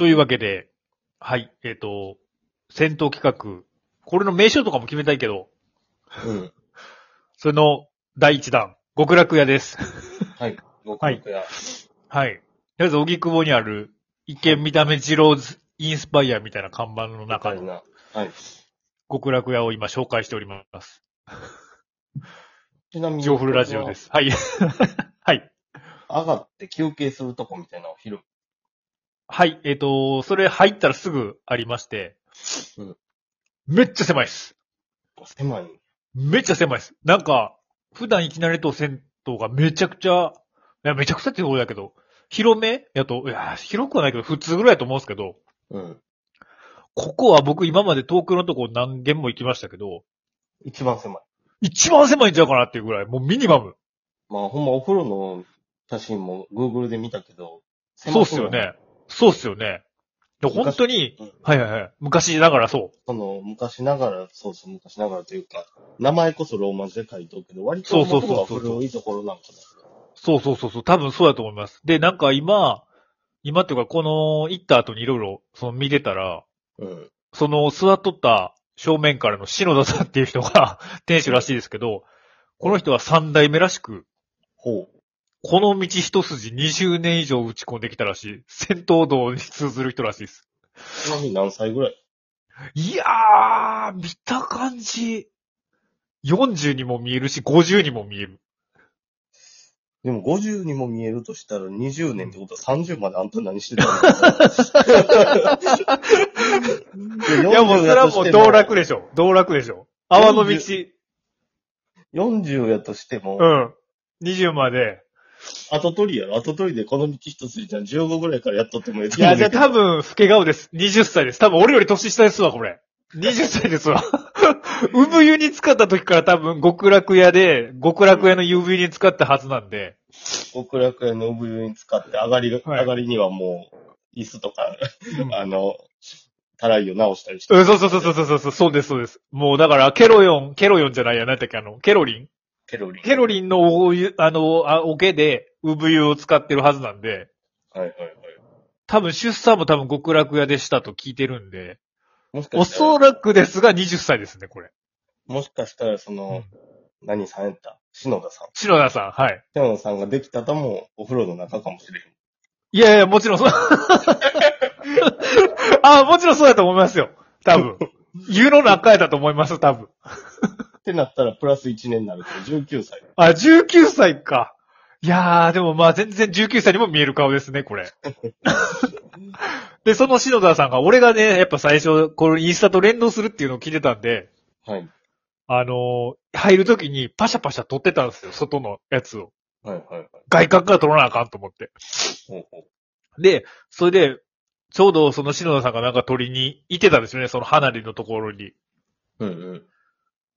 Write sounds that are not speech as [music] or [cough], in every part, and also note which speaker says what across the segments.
Speaker 1: というわけで、はい、えっ、と、戦闘企画、これの名称とかも決めたいけど、
Speaker 2: うん。
Speaker 1: それの第一弾、極楽屋です。[laughs]
Speaker 2: はい。極楽屋。
Speaker 1: はい。とりあえず、荻窪にある、一見見た目二郎ズインスパイアみたいな看板の中の
Speaker 2: な。はい。
Speaker 1: 極楽屋を今紹介しております。
Speaker 2: ちなみに。。
Speaker 1: ジョーフルラジオですす。はい。[laughs] はい。
Speaker 2: 上がって休憩するとこみたいなのを昼。
Speaker 1: はい。えっ、と、それ入ったらすぐありまして、
Speaker 2: うん
Speaker 1: めっちゃ狭いです。
Speaker 2: 狭い。
Speaker 1: めっちゃ狭いです。なんか、普段いきなりと銭湯がめちゃくちゃ、いや、めちゃくちゃってことだけど、広め？やと、いや、広くはないけど、普通ぐらいだと思うんですけど、
Speaker 2: うん。
Speaker 1: ここは僕今まで遠くのとこ何軒も行きましたけど、
Speaker 2: 一番狭い。
Speaker 1: 一番狭いんちゃうかなっていうぐらい、もうミニマム。
Speaker 2: まあ、ほんまお風呂の写真も Google で見たけど、
Speaker 1: そうっすよね。そうっすよね。で本当に、
Speaker 2: うん
Speaker 1: はいはいはい。昔ながらそう。
Speaker 2: その、昔ながら、そうそう、昔ながらというか、名前こそローマ字で書いておくけど、割と
Speaker 1: そうそうそうそう
Speaker 2: 元が古いところなんか
Speaker 1: そうそうそうそう。多分そうだと思います。で、なんか今、今っていうか、この、行った後にいろいろ、その見てたら、
Speaker 2: な。うん。
Speaker 1: その座っとった正面からの篠田さんっていう人が [laughs] 店主らしいですけど、この人は三代目らしく、
Speaker 2: ほう。
Speaker 1: この道一筋20年以上打ち込んできたらしい。戦闘道に通ずる人らしいです。
Speaker 2: ちなみに何歳ぐらい？
Speaker 1: いやー、見た感じ、40にも見えるし、50にも見える。
Speaker 2: でも50にも見えるとしたら20年ってことは30まであんた何してたの？[laughs]
Speaker 1: いやもうそれはもう道楽でしょ。道楽でしょ。泡の道、
Speaker 2: 40やとしても、
Speaker 1: うん。20まで。
Speaker 2: 後取りやろ後取りでこの道一つじゃん15ぐらいからやっとってもいい
Speaker 1: いや、じゃあ多分、老け顔です。20歳です。多分俺より年下ですわ、これ。20歳ですわ。[laughs] 産湯に使った時から多分極楽屋で、極楽屋の指湯に使ったはずなんで。
Speaker 2: 極楽屋の産湯に使って上がりが、
Speaker 1: はい
Speaker 2: 上がりにはもう、椅子とか、
Speaker 1: うん
Speaker 2: あの、たらいを直したりして。
Speaker 1: うんそうそうそうそうそうそう、そうです、そうです。もうだから、ケロヨン、ケロヨンじゃないや、何だっけ、あの、ケロリン
Speaker 2: ケロリン。
Speaker 1: ケロリンのお湯、あの、あ桶で、産湯を使ってるはずなんで、
Speaker 2: はいはいはい。
Speaker 1: 多分出産も多分極楽屋でしたと聞いてるんで、
Speaker 2: もしか
Speaker 1: お
Speaker 2: したら、
Speaker 1: そらくですが20歳ですね、これ。
Speaker 2: もしかしたらその、何さんやった？篠田さん。
Speaker 1: 篠田さん、はい。
Speaker 2: 篠田さんができたともお風呂の中かもしれへん。
Speaker 1: いやいや、もちろんそう。[laughs] あもちろんそうだと思いますよ。多分。湯の中やだと思います、多分。
Speaker 2: ってなったらプラス1年になるから19歳。
Speaker 1: あ、19歳か。いやー、でもまあ全然19歳にも見える顔ですね、これ。[laughs] で、その篠田さんが、俺がね、やっぱ最初、このインスタと連動するっていうのを聞いてたんで、
Speaker 2: はい。
Speaker 1: あのー入るときにパシャパシャ撮ってたんですよ、外のやつを。
Speaker 2: はいはいはい。
Speaker 1: 外角から撮らなあかんと思って。
Speaker 2: ほうほう。
Speaker 1: で、それで、ちょうどその篠田さんがなんか撮りに行ってたんですよね、その離れのところに。
Speaker 2: うんうん。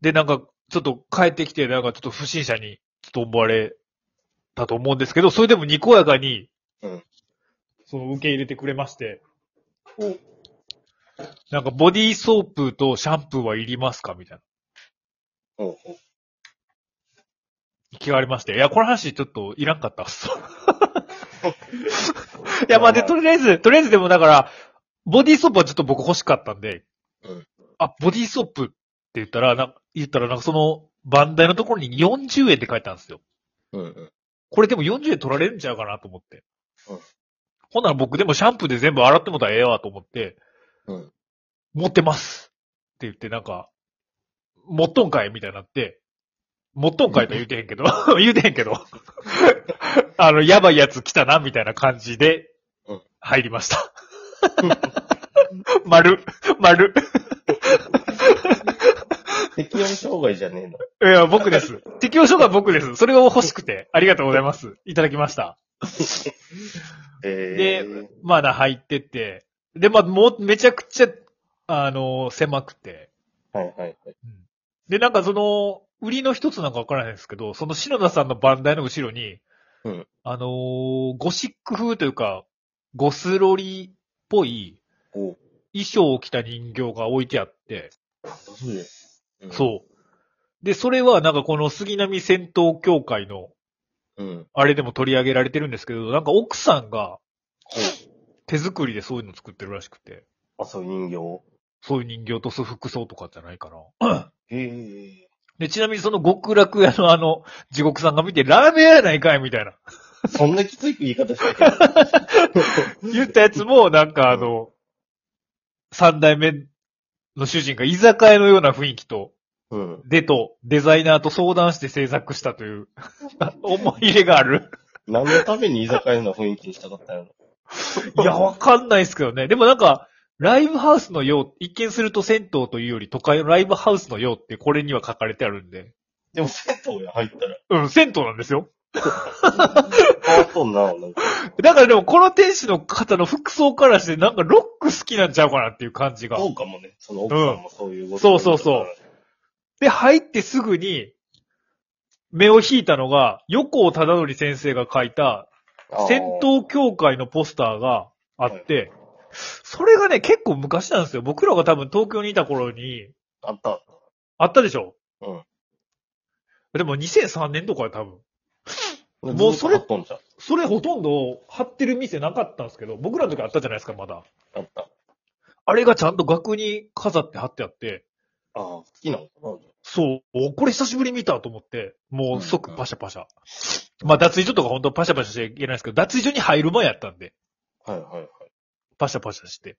Speaker 1: で、なんか、ちょっと帰ってきて、なんかちょっと不審者に、ちょっと思われたと思うんですけど、それでもにこやかに、
Speaker 2: うん
Speaker 1: その受け入れてくれまして、
Speaker 2: お
Speaker 1: なんかボディーソープとシャンプーはいりますか？みたいな。
Speaker 2: ほうほう。
Speaker 1: 聞かれまして。いや、この話ちょっといらんかったっす。[laughs] いや、まあで、とりあえず、とりあえずでもだから、ボディーソープはちょっと僕欲しかったんで、
Speaker 2: うん
Speaker 1: あ、ボディーソープって言ったら、な言ったらなんかその、バンダイのところに40円って書いてあるんですよ。
Speaker 2: うんうん。
Speaker 1: これでも40円取られるんちゃうかなと思って。
Speaker 2: うん
Speaker 1: ほんなら僕でもシャンプーで全部洗ってもたらええわと思って、
Speaker 2: うん
Speaker 1: 持ってますって言ってなんか、持っとんかいみたいになって、持っとんかいとは言うてへんけど、[laughs] 言うてへんけど、[laughs] あの、やばいやつ来たなみたいな感じで
Speaker 2: うん、
Speaker 1: 入りました。[laughs] 丸、丸。[laughs]
Speaker 2: 適応障害じゃねえの。
Speaker 1: いや、僕です。適応書が僕です。それが欲しくて、ありがとうございます。いただきました。[laughs]
Speaker 2: え
Speaker 1: で
Speaker 2: ー、、
Speaker 1: まだ入ってって、で、まあ、もう、めちゃくちゃ、あの、狭くて。
Speaker 2: はいはいはい。
Speaker 1: で、なんかその、売りの一つなんかわからないんですけど、その篠田さんのバンダイの後ろに、
Speaker 2: うん
Speaker 1: あのーゴシック風というか、ゴスロリっぽい
Speaker 2: お
Speaker 1: 衣装を着た人形が置いてあって、
Speaker 2: そ
Speaker 1: そう。で、それはなんかこの杉並戦闘協会の、
Speaker 2: うん。
Speaker 1: あれでも取り上げられてるんですけど、なんか奥さんが、手作りでそういうの作ってるらしくて、
Speaker 2: あ、そういう人形？
Speaker 1: そういう人形と服装とかじゃないかな。[coughs]
Speaker 2: へえ。
Speaker 1: で、ちなみにその極楽屋のあの、地獄さんが見て、ラーメン屋やないかいみたいな。
Speaker 2: そんなきつい言い方したけど。[laughs]
Speaker 1: 言ったやつも、なんかあの、三代目の主人が居酒屋のような雰囲気と、
Speaker 2: うん。
Speaker 1: でと、デザイナーと相談して制作したという、[laughs] 思い入れがある。
Speaker 2: 何のために居酒屋の雰囲気にしたかったんやろ。
Speaker 1: いや、わかんないですけどね。でもなんか、ライブハウスのよう、一見すると銭湯というより都会のライブハウスのようってこれには書かれてあるんで。
Speaker 2: でも銭湯や入ったら。
Speaker 1: うん、銭湯なんですよ。
Speaker 2: 変わっとんな、なんか。
Speaker 1: だからでもこの店主の方の服装からしてなんかロック好きなんちゃうかなっていう感じが。
Speaker 2: そうかもね。その奥さんもそういうこと、
Speaker 1: そうそうそうで、入ってすぐに、目を引いたのが、横尾忠則先生が書いた、戦闘協会のポスターがあって、それがね、結構昔なんですよ。僕らが多分東京にいた頃に、
Speaker 2: あったあっ
Speaker 1: たでしょ？
Speaker 2: うん。
Speaker 1: でも2003年とかは多分。
Speaker 2: た。
Speaker 1: もうそれ。それほとんど貼ってる店なかったんですけど、僕らの時あったじゃないですか、まだ。
Speaker 2: あった。
Speaker 1: あれがちゃんと額に飾って貼ってあって、
Speaker 2: ああ、好きなの？かな
Speaker 1: そう、おこれ久しぶりに見たと思って、もう即パシャパシャ。まあ脱衣所とか本当パシャパシャしちゃいけないですけど、脱衣所に入る前やったんで、
Speaker 2: はいはいはい。
Speaker 1: パシャパシャして。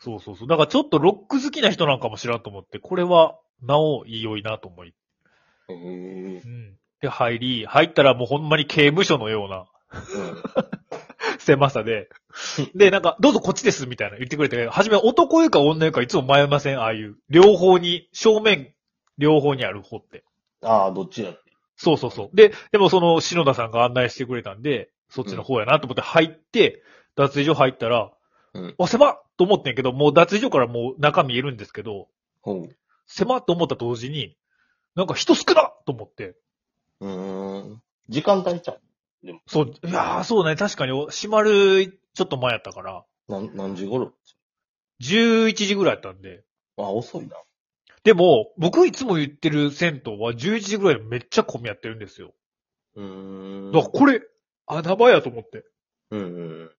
Speaker 1: そうそうそう。だからちょっとロック好きな人なんかもしらんと思って、これは、なおいいよいなと思い。
Speaker 2: へえ
Speaker 1: う。ん。で、入り、入ったらもうほんまに刑務所のような
Speaker 2: うん。
Speaker 1: 狭さで、[laughs] で、なんか、どうぞこっちです、みたいな言ってくれて、初め男湯か女湯かいつも迷いません、ああいう。両方に、正面、両方にある方って。
Speaker 2: ああ、どっちやって。
Speaker 1: そうそうそう。で、でもその篠田さんが案内してくれたんで、そっちの方やなと思って入って、脱衣所入ったら、
Speaker 2: うん。
Speaker 1: あ、狭っと思ってんけど、もう脱衣所からもう中見えるんですけど、
Speaker 2: ほう。
Speaker 1: 狭っと思った同時に、なんか人少なっと思って。
Speaker 2: うーん。時間帯ちゃう？
Speaker 1: そう、いやー、そうね、確かに閉まるちょっと前やったから、
Speaker 2: 何、何時頃
Speaker 1: ？11時ぐらいやったんで。
Speaker 2: あ、遅いな。
Speaker 1: でも、僕いつも言ってる銭湯は11時ぐらいでめっちゃ混み合ってるんですよ。
Speaker 2: うーん。
Speaker 1: だからこれ、穴場やと思って。
Speaker 2: うんうん。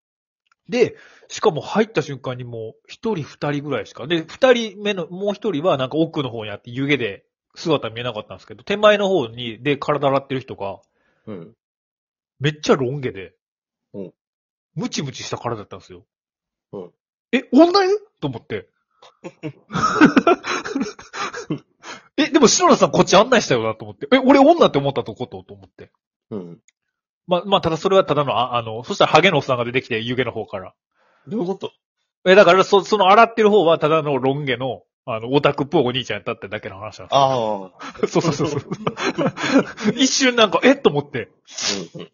Speaker 1: で、しかも入った瞬間にもう、一人二人ぐらいしか。で、二人目の、もう一人はなんか奥の方にあって湯気で姿見えなかったんですけど、手前の方に、で、体洗ってる人が、
Speaker 2: うん。
Speaker 1: めっちゃロン毛で、
Speaker 2: うん
Speaker 1: ムチムチした体だったんですよ。
Speaker 2: うん
Speaker 1: え、女湯？と思って。[laughs] え、でも篠田さんこっち案内したよなと思って。え、俺女って思ったとことと思って。
Speaker 2: うん。
Speaker 1: まあ、まあ、ただそれはただの、ああの、そしたらハゲのおっさんが出てきて湯気の方から。
Speaker 2: どういうこと？
Speaker 1: え、だから、そ、その洗ってる方はただのロン毛の、あの、オタクっぽいお兄ちゃんやったってだけの話なんです
Speaker 2: ああ。
Speaker 1: よ。[laughs] そうそうそうそう。[laughs] 一瞬なんか、えっと思って。
Speaker 2: うんうん。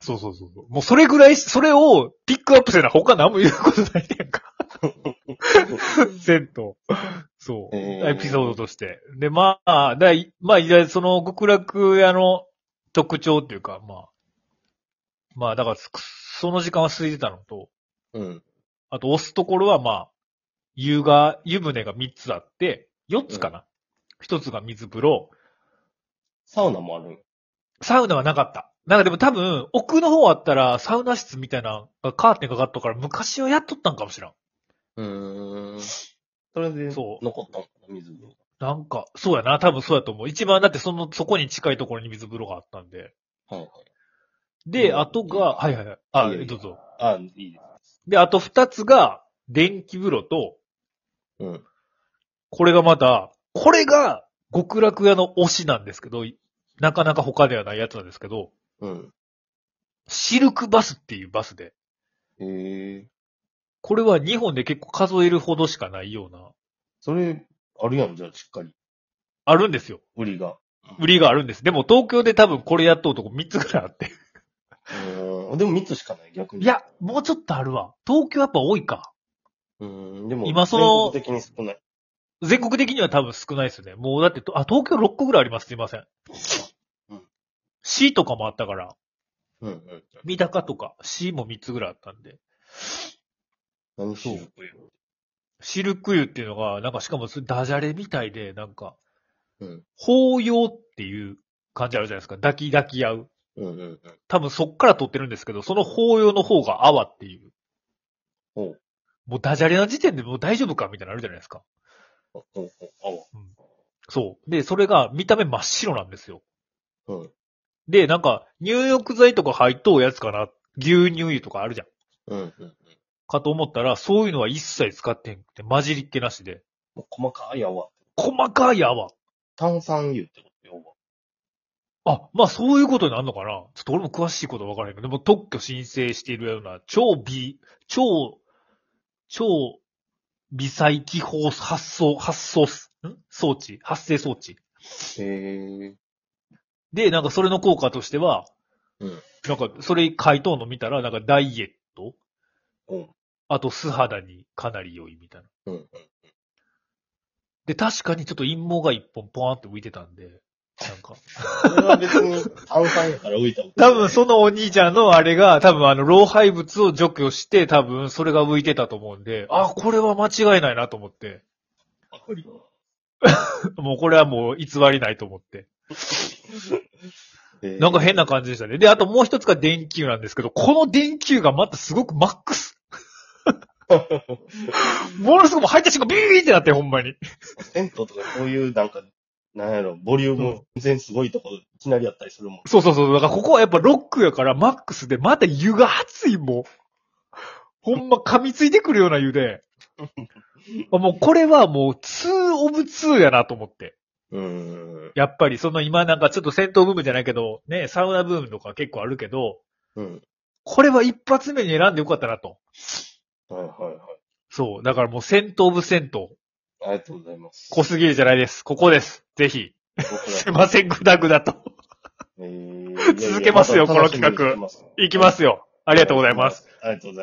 Speaker 1: そうそうそうそう。もうそれぐらい、それをピックアップせな他何も言うことないねんか。[laughs] 銭湯。そう。
Speaker 2: えー
Speaker 1: エピソードとして。で、まあ、だいまあ、その極楽屋の特徴っていうか、まあ。まあ、だから、すその時間は空いてたのと、
Speaker 2: うん。
Speaker 1: あと押すところはまあ、湯が、湯船が3つあって、4つかな。1つが水風呂。
Speaker 2: サウナもあるん
Speaker 1: サウナはなかった。なんかでも多分、奥の方あったら、サウナ室みたいな、カーテンかかっとから、昔はやっとったんかもしらん。
Speaker 2: うーん。それで、
Speaker 1: そう
Speaker 2: 残ったんかな、水風呂
Speaker 1: なんか、そうやな、多分そうやと思う。一番だってその、そこに近いところに水風呂があったんで。
Speaker 2: はいはい。
Speaker 1: で、
Speaker 2: うん
Speaker 1: あとが、はいはいはい。あ、どうぞ。
Speaker 2: あいいです。
Speaker 1: で、あと二つが、電気風呂と、
Speaker 2: うん。
Speaker 1: これがまた、これが、極楽屋の推しなんですけど、なかなか他ではないやつなんですけど、
Speaker 2: うん。
Speaker 1: シルクバスっていうバスで、
Speaker 2: へえ。
Speaker 1: これは日本で結構数えるほどしかないような、
Speaker 2: それ、あるやん、じゃあ、しっかり。
Speaker 1: あるんですよ。
Speaker 2: 売りが。
Speaker 1: 売りがあるんです。でも東京で多分これやっとうとこ3つぐらいあって。
Speaker 2: うーん。でも3つしかない、逆に。
Speaker 1: い。や、もうちょっとあるわ。東京やっぱ多いか。
Speaker 2: うーん。でも、
Speaker 1: 今その
Speaker 2: 全国的に少ない。
Speaker 1: 全国的には多分少ないですね。もうだってと、あ、東京6個ぐらいあります。すいません。
Speaker 2: うん。
Speaker 1: C とかもあったから、
Speaker 2: うんうん。
Speaker 1: 三鷹とか C も3つぐらいあったんで。
Speaker 2: 何しよ
Speaker 1: シルク湯っていうのが、なんかしかもダジャレみたいで、なんか、
Speaker 2: うん。
Speaker 1: 法要っていう感じあるじゃないですか。抱き抱き合う。
Speaker 2: うんうんうん。
Speaker 1: 多分そっから取ってるんですけど、その法要の方が泡っていう。
Speaker 2: ほう。
Speaker 1: もうダジャレな時点でもう大丈夫かみたいなのあるじゃないですか。
Speaker 2: ほうほうほ
Speaker 1: そう。で、それが見た目真っ白なんですよ。
Speaker 2: う。うん。
Speaker 1: で、なんか、入浴剤とか入っとうやつかな？牛乳油とかあるじゃん。
Speaker 2: うん。うん。
Speaker 1: かと思ったら、そういうのは一切使ってへんくて、混じりっけなしで。
Speaker 2: もう細かい泡。
Speaker 1: 細かい泡。
Speaker 2: 炭酸油ってことよ。
Speaker 1: あ、まあそういうことになるのかな？ちょっと俺も詳しいことは分からへんけど、でも特許申請しているような、超微、超、超微細気泡発送、発送す、ん？装置？発生装置。
Speaker 2: へえ。
Speaker 1: で、なんかそれの効果としては、
Speaker 2: うん。
Speaker 1: なんかそれ回答の見たら、なんかダイエット？
Speaker 2: うん。
Speaker 1: あと素肌にかなり良いみたいな。
Speaker 2: うん。うん。
Speaker 1: で、確かにちょっと陰謀が一本ポワーンって浮いてたんで、なんか。
Speaker 2: それは別に炭酸やから浮いた
Speaker 1: 多分そのお兄ちゃんのあれが、多分あの、老廃物を除去して、多分それが浮いてたと思うんで、あ、これは間違いないなと思って。[laughs] もうこれはもう偽りないと思って。[laughs] なんか変な感じでしたね。で、あともう一つが電球なんですけど、この電球がまたすごくマックス。[laughs] ものすごく入った瞬間ビーってなって、ほんまに。
Speaker 2: 銭湯とかそういうなんか、なんやろ、ボリューム全然すごいとこいきなりやったりするもん。
Speaker 1: そうそうそう。だからここはやっぱロックやからマックスで、また湯が熱いもん。ほんま噛みついてくるような湯で。あ [laughs] もうこれはもう2オブ2やなと思って。
Speaker 2: うーん。
Speaker 1: やっぱりその今なんかちょっと戦闘ブームじゃないけど、ね、サウナブームとか結構あるけど、
Speaker 2: うん。
Speaker 1: これは一発目に選んでよかったなと。
Speaker 2: はいはいはい。
Speaker 1: そう。だからもう戦闘ブ戦闘。
Speaker 2: ありがとうございます。
Speaker 1: 濃すぎるじゃないです。ここです。ぜひ。すいません、ぐだぐだと。
Speaker 2: えー [laughs]
Speaker 1: 続けますよこの企画いきますよ。ありがとうございます。。
Speaker 2: ありがとうございます。